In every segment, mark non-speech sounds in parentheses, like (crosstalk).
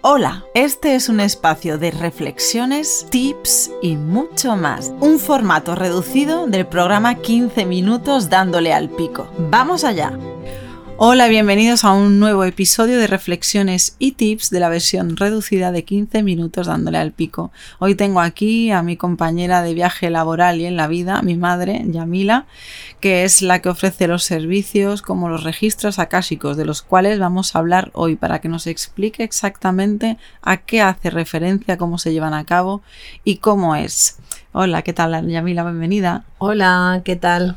Hola, este es un espacio de reflexiones, tips y mucho más. Un formato reducido del programa 15 minutos dándole al pico. ¡Vamos allá! Hola, bienvenidos a un nuevo episodio de reflexiones y tips de la versión reducida de 15 minutos dándole al pico. Hoy tengo aquí a mi compañera de viaje laboral y en la vida, mi madre, Yamila, que es la que ofrece los servicios como los registros akáshicos, de los cuales vamos a hablar hoy para que nos explique exactamente a qué hace referencia, cómo se llevan a cabo y cómo es. Hola, ¿qué tal, Yamila? Bienvenida. Hola, ¿qué tal?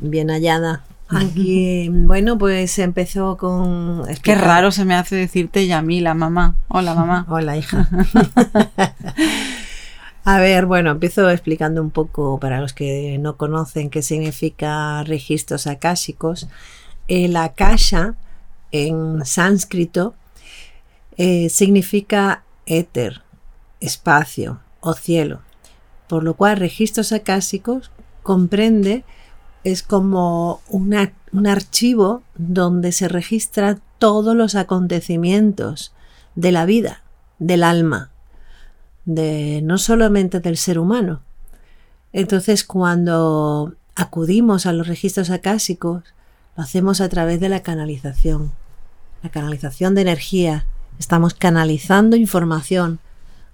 Bien hallada. Aquí, (laughs) bueno, pues empezó con... Qué raro se me hace decirte Yamila, mamá. Hola, (laughs) mamá. Hola, hija. (laughs) A ver, bueno, empiezo explicando un poco para los que no conocen qué significa registros akáshicos. El akasha en sánscrito eh, significa éter, espacio o cielo, por lo cual registros akáshicos comprende es como un archivo donde se registran todos los acontecimientos de la vida, del alma, de no solamente del ser humano. Entonces, cuando acudimos a los registros acásicos, lo hacemos a través de la canalización, la canalización de energía. Estamos canalizando información,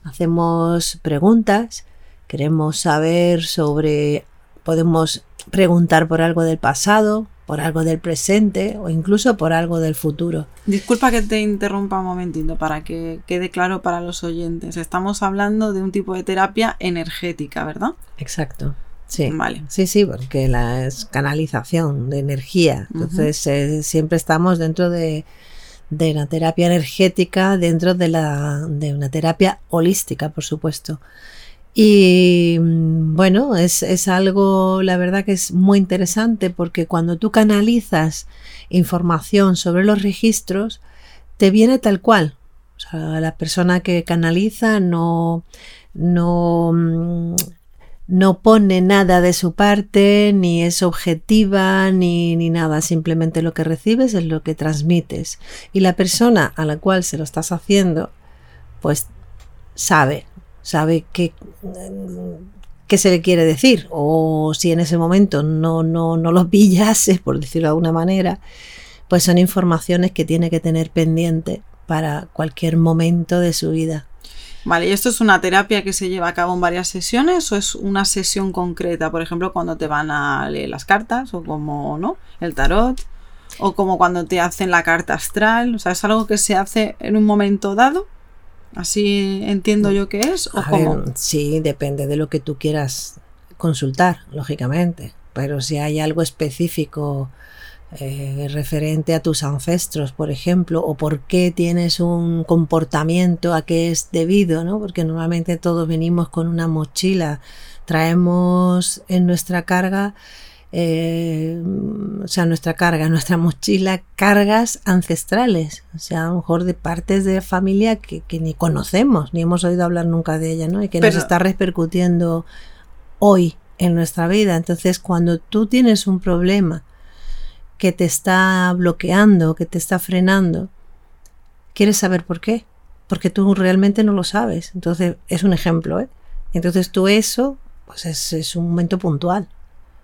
hacemos preguntas, queremos saber sobre, podemos preguntar por algo del pasado, por algo del presente o incluso por algo del futuro. Disculpa que te interrumpa un momentito para que quede claro para los oyentes. Estamos hablando de un tipo de terapia energética, ¿verdad? Exacto. Sí, vale. sí, sí, porque la es canalización de energía. Entonces eh, siempre estamos dentro de, de una terapia energética, dentro de, la, de una terapia holística, por supuesto. Y mm, bueno, es, algo, la verdad que es muy interesante porque cuando tú canalizas información sobre los registros, te viene tal cual. O sea, la persona que canaliza no, no, mm, no pone nada de su parte, ni es objetiva, ni, ni nada. Simplemente lo que recibes es lo que transmites. Y la persona a la cual se lo estás haciendo, pues sabe sabe qué, qué se le quiere decir o si en ese momento no, no, no lo (laughs) pillase, por decirlo de alguna manera, pues son informaciones que tiene que tener pendiente para cualquier momento de su vida. Vale, ¿y esto es una terapia que se lleva a cabo en varias sesiones o es una sesión concreta? Por ejemplo, cuando te van a leer las cartas o como, ¿no? El tarot o como cuando te hacen la carta astral, o sea, es algo que se hace en un momento dado ¿Así entiendo yo que es? ¿o cómo? sí, depende de lo que tú quieras consultar, lógicamente. Pero si hay algo específico eh, referente a tus ancestros, por ejemplo, o por qué tienes un comportamiento a qué es debido, ¿no? Porque normalmente todos venimos con una mochila, traemos en nuestra carga eh, o sea, nuestra carga, nuestra mochila, cargas ancestrales, o sea, a lo mejor de partes de familia que, ni conocemos, ni hemos oído hablar nunca de ella, ¿no? Y que nos está repercutiendo hoy en nuestra vida. Entonces, cuando tú tienes un problema que te está bloqueando, que te está frenando, quieres saber por qué, porque tú realmente no lo sabes. Entonces, es un ejemplo, ¿eh? Entonces, tú eso, pues es, es un momento puntual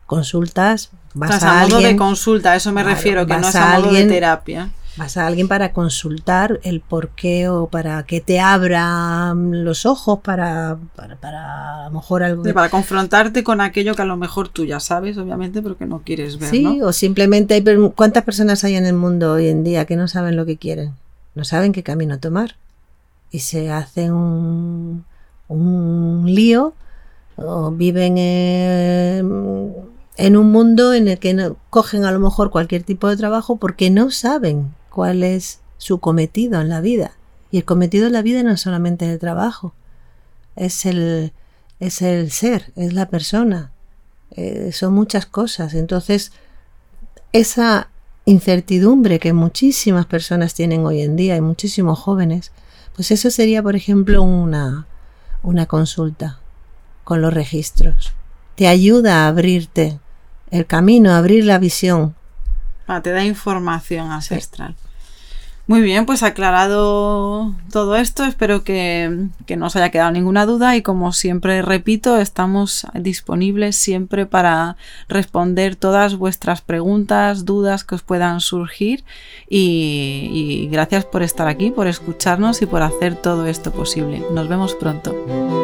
consultas, vas a, alguien, modo de consulta, eso me refiero, que no es a, modo de terapia. Vas a alguien para consultar el por qué o para que te abra los ojos para, para, a lo mejor algo. para confrontarte con aquello que a lo mejor tú ya sabes, obviamente, pero que no quieres ver. Sí, o simplemente hay. ¿Cuántas personas hay en el mundo hoy en día que no saben lo que quieren? No saben qué camino tomar. Y se hacen un, un lío o viven en en un mundo en el que no, cogen a lo mejor cualquier tipo de trabajo porque no saben cuál es su cometido en la vida. Y el cometido en la vida no es solamente el trabajo, es el, es el ser, es la persona, eh, son muchas cosas. Entonces, esa incertidumbre que muchísimas personas tienen hoy en día y muchísimos jóvenes, pues eso sería, por ejemplo, una, una consulta con los registros. Te ayuda a abrirte el camino, abrir la visión. Ah, te da información ancestral. Muy bien, pues aclarado todo esto, espero que, que, no os haya quedado ninguna duda y como siempre repito, estamos disponibles siempre para responder todas vuestras preguntas, dudas que os puedan surgir y, y gracias por estar aquí, por escucharnos y por hacer todo esto posible. Nos vemos pronto.